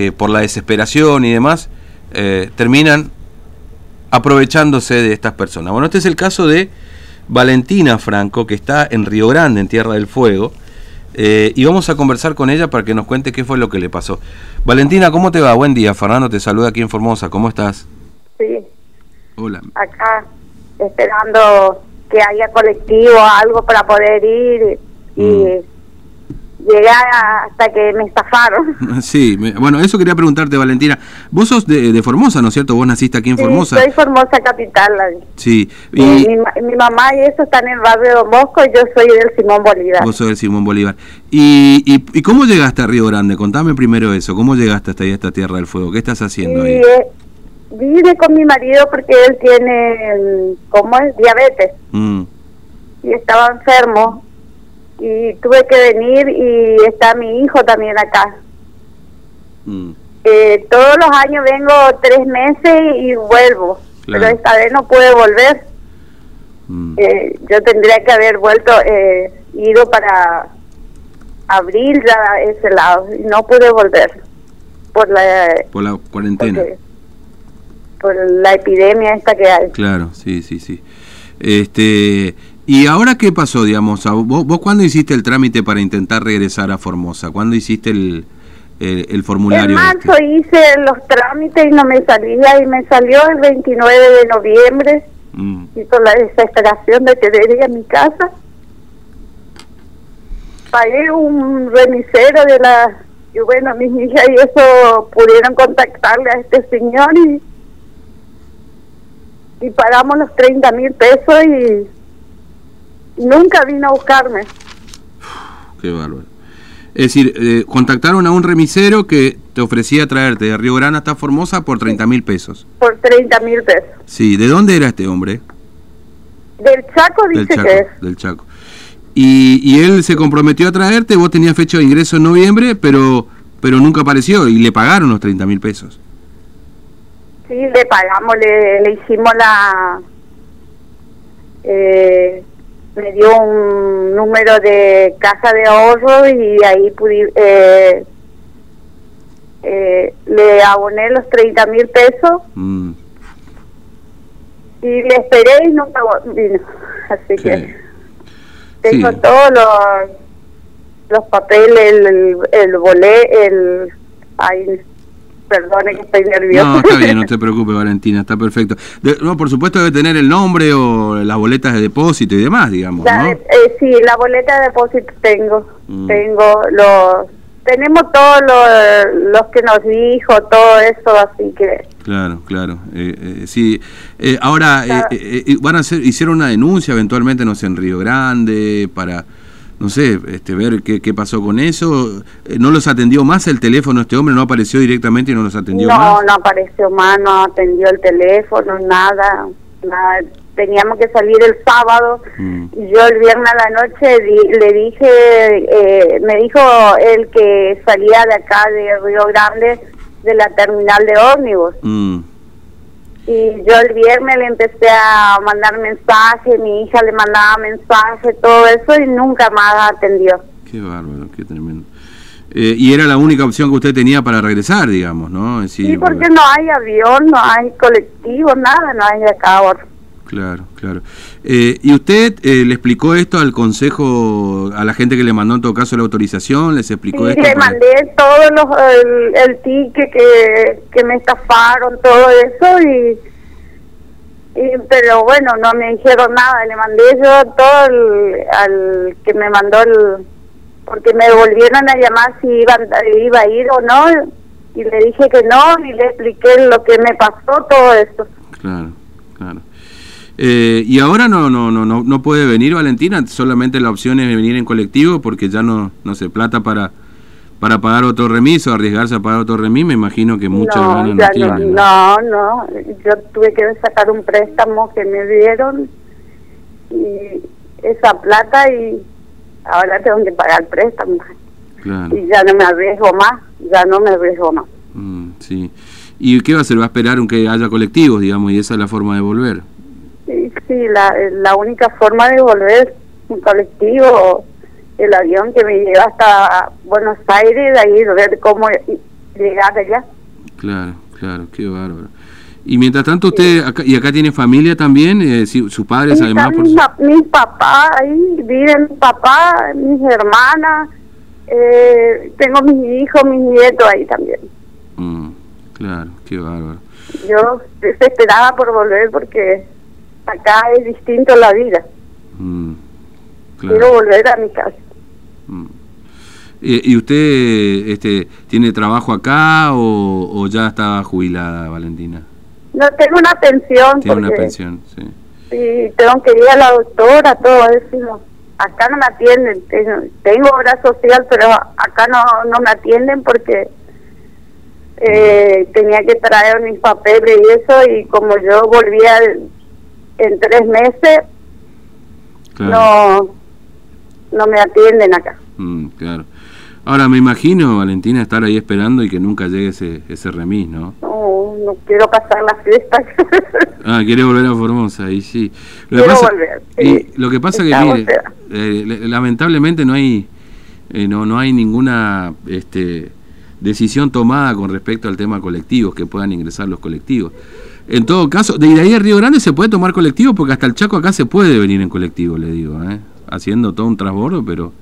que por la desesperación y demás eh, terminan aprovechándose de estas personas. Bueno, este es el caso de Valentina Franco, que está en Río Grande, en Tierra del Fuego, eh, y vamos a conversar con ella para que nos cuente qué fue lo que le pasó. Valentina, ¿cómo te va? Buen día, Fernando te saluda aquí en Formosa, ¿cómo estás? Sí. Hola. Acá, esperando que haya colectivo, algo para poder ir y mm llegar hasta que me estafaron. Sí, bueno, eso quería preguntarte, Valentina. Vos sos de, Formosa, ¿no es cierto? Vos naciste aquí en sí, Formosa. soy Formosa capital. Sí. Y... Mi, mamá y eso están en el barrio de Bosco y yo soy del Simón Bolívar. Vos sos del Simón Bolívar. ¿Y, y, cómo llegaste a Río Grande? Contame primero eso. ¿Cómo llegaste hasta ahí, a esta Tierra del Fuego? ¿Qué estás haciendo ahí? Eh, vine con mi marido porque él tiene, ¿cómo es? Diabetes. Mm. Y estaba enfermo y tuve que venir y está mi hijo también acá. Mm. Eh, todos los años vengo tres meses y vuelvo, pero esta vez no pude volver. Mm. Eh, yo tendría que haber vuelto, eh, ido para abril ya a ese lado y no pude volver por la por la cuarentena por la epidemia esta que hay claro sí sí sí este ¿Y ahora qué pasó, digamos? ¿Vos, ¿Vos cuándo hiciste el trámite para intentar regresar a Formosa? ¿Cuándo hiciste el, el, formulario? En marzo este? hice los trámites y no me salía, y me salió el 29 de noviembre. Mm. Hizo la desesperación de querer ir a mi casa. Pagué un remisero de la... Y bueno, mis hijas y eso pudieron contactarle a este señor y... Y pagamos los 30 mil pesos y Nunca vino a buscarme. Qué bárbaro. Es decir, eh, contactaron a un remisero que te ofrecía traerte de Río Grande hasta Formosa por 30 mil pesos. Por 30 mil pesos. Sí, ¿de dónde era este hombre? Del Chaco, dice del Chaco, que es. Del Chaco. Y, y él se comprometió a traerte, vos tenías fecha de ingreso en noviembre, pero pero nunca apareció y le pagaron los 30 mil pesos. Sí, le pagamos, le, le hicimos la... Me dio un número de casa de ahorro y ahí pude, eh, eh, le aboné los 30 mil pesos mm. y le esperé y nunca vino. Así que tengo todos los, los papeles, el, el, el bolé, el... Ay, perdone que estoy nerviosa. No, está bien, no te preocupes, Valentina, está perfecto. no, por supuesto debe tener el nombre o las boletas de depósito y demás, digamos, ¿no? Eh, sí, la boleta de depósito tengo, mm. tengo los... Tenemos todos los, que nos dijo, todo eso, así que... Claro, claro. Eh, eh, sí. ahora, van a hacer, hicieron una denuncia eventualmente, no sé, en Río Grande, para no sé, este, ver qué, qué pasó con eso. Eh, ¿No los atendió más el teléfono este hombre? ¿No apareció directamente y no los atendió más? No, no apareció más, no atendió el teléfono, nada. nada. Teníamos que salir el sábado mm. y yo el viernes a la noche le dije, eh, me dijo él que salía de acá de Río Grande de la terminal de ómnibus. Mm y yo el viernes le empecé a mandar mensajes, mi hija le mandaba mensajes, todo eso y nunca más atendió. Qué bárbaro, qué tremendo. Eh, y era la única opción que usted tenía para regresar, digamos, ¿no? sí, porque no hay avión, no hay colectivo, nada, no hay acá ahora. Claro, claro. Eh, ¿Y usted eh, le explicó esto al consejo, a la gente que le mandó en todo caso la autorización? ¿Les explicó sí, esto? le mandé todo los, el, el ticket que, que me estafaron, todo eso, y, pero bueno, no me dijeron nada. Le mandé yo todo al que me mandó el. Porque me volvieron a llamar si iba, iba a ir o no, y le dije que no, y le expliqué lo que me pasó, todo eso. Claro, claro. Eh, y ahora no, no, no, no, no puede venir Valentina, solamente la opción es venir en colectivo porque ya no, no se plata para para pagar otro remis o arriesgarse a pagar otro remis, me imagino que muchas no, no, tienen. No, no, yo tuve que sacar un préstamo que me dieron y esa plata y ahora tengo que pagar préstamo. Claro. Y ya no me arriesgo más, ya no me arriesgo más. Mm, sí. ¿Y qué va a hacer? ¿Va a esperar aunque haya colectivos, digamos, y esa es la forma de volver? Sí, la, la única forma de volver un colectivo el avión que me lleva hasta Buenos Aires, de ahí ver cómo llegar allá. Claro, claro, qué bárbaro. Y mientras tanto usted, acá, y acá tiene familia también, eh, sus padres además. Por mi, papá, ahí viven mi papá, mis hermanas, eh, tengo mis hijos, mis nietos ahí también. Mm, claro, qué bárbaro. Yo desesperaba por volver porque acá es distinto la vida. Mm, Quiero volver a mi casa. Mm. ¿Y usted este, tiene trabajo acá o, ya está jubilada, Valentina? No, tengo una pensión. Tiene una pensión, sí. Sí, tengo que ir a la doctora, todo eso. Acá no me atienden. Tengo, obra social, pero acá no, no me atienden porque eh, tenía que traer mis papeles y eso. Y como yo volvía en tres meses, no, no me atienden acá. Mm, claro. Ahora me imagino, Valentina, estar ahí esperando y que nunca llegue ese, ese remis, ¿no? No, no quiero pasar la fiesta. ah, quiere volver a Formosa, y sí. Lo quiero volver. Y lo que pasa que, mire, eh, lamentablemente no hay, eh, no, no hay ninguna este, decisión tomada con respecto al tema colectivos, que puedan ingresar los colectivos. En todo caso, de ahí a Río Grande se puede tomar colectivo porque hasta el Chaco acá se puede venir en colectivo, le digo, ¿eh? haciendo todo un transbordo, pero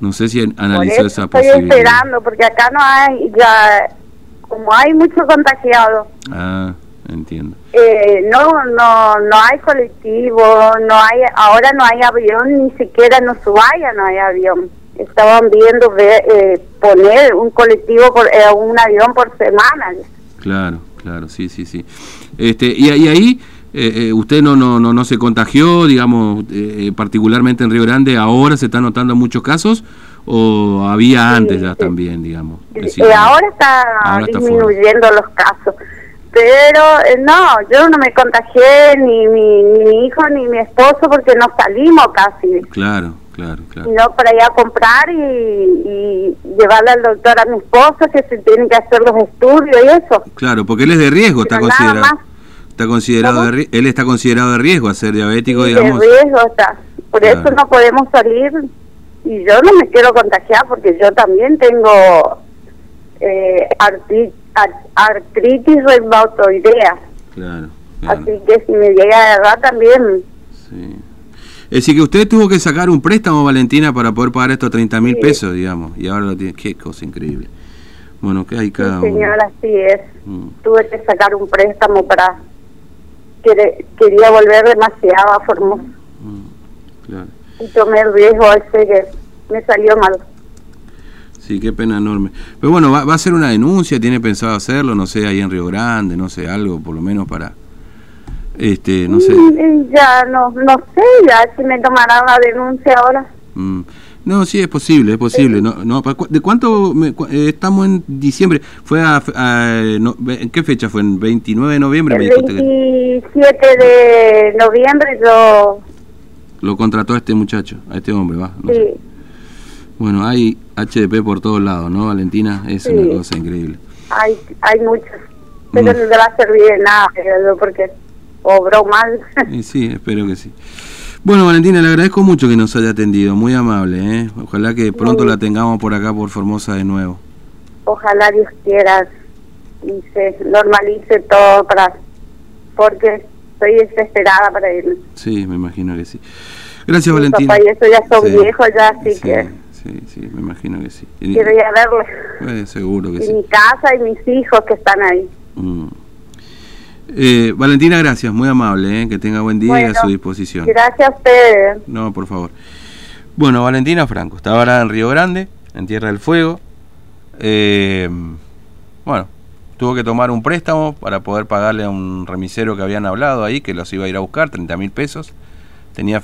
no sé si analizó esa posibilidad. Estoy esperando, porque acá no hay, ya, como hay mucho contagiado. Ah, entiendo. Eh, no, no, no hay colectivo, no hay, ahora no hay avión, ni siquiera en Ushuaia no hay avión. Estaban viendo eh, poner un colectivo, por, eh, un avión por semana. Claro, claro, sí, sí, sí. Este, y, y ahí eh, eh, usted no, no, no, no se contagió, digamos, eh, particularmente en Río Grande, ahora se están notando muchos casos o había antes ya también, digamos. ahora está disminuyendo los casos, pero no, yo no me contagié ni mi, hijo ni mi esposo porque no salimos casi. Claro, claro, claro. No para ir a comprar y, y, llevarle al doctor a mi esposo que se tienen que hacer los estudios y eso. Claro, porque él es de riesgo, está considerado. Está considerado él está considerado de riesgo a ser diabético, digamos. De riesgo está. Por eso no podemos salir y yo no me quiero contagiar porque yo también tengo eh, artritis reumatoidea. Claro, Así que si me llega a agarrar también. Sí. Es decir, que usted tuvo que sacar un préstamo, Valentina, para poder pagar estos 30 mil pesos, digamos, y ahora lo tiene. Qué cosa increíble. Bueno, que hay cada sí, señora, así es. Mm. Tuve que sacar un préstamo para quería volver demasiado a Formosa. Mm, y tomé el riesgo ese que me salió mal. Sí, qué pena enorme. Pero bueno, va, a ser una denuncia, tiene pensado hacerlo, no sé, ahí en Río Grande, no sé, algo por lo menos para, este, no sé. Mm, ya, no, no sé, ya si me tomará la denuncia ahora. Mm. No, sí, es posible, es posible. No, no, ¿De cuánto eh, estamos en diciembre? ¿Fue a, ¿En qué fecha fue? ¿En 29 de noviembre? El 27 de noviembre yo... Lo contrató a este muchacho, a este hombre, ¿va? sí. Bueno, hay HDP por todos lados, ¿no, Valentina? Es una cosa increíble. Hay, hay muchos, pero mm. no le va a servir de nada, porque obró mal. sí, espero que sí. Bueno, Valentina, le agradezco mucho que nos haya atendido, muy amable. ¿eh? Ojalá que pronto la tengamos por acá, por Formosa de nuevo. Ojalá Dios quiera y se normalice todo para porque estoy desesperada para irme. Sí, me imagino que sí. Gracias, Valentina. Papá y eso ya son viejos ya, así que... Sí, sí, me imagino que sí. Quiero ir a verle. Eh, seguro que sí. mi casa y mis hijos que están ahí. Mm. Eh, Valentina, gracias, muy amable, eh, que tenga buen día y a su disposición. Gracias a usted. No, por favor. Bueno, Valentina Franco, está ahora en Río Grande, en Tierra del Fuego. Eh, bueno, tuvo que tomar un préstamo para poder pagarle a un remisero que habían hablado ahí, que los iba a ir a buscar, 30 mil pesos. Tenía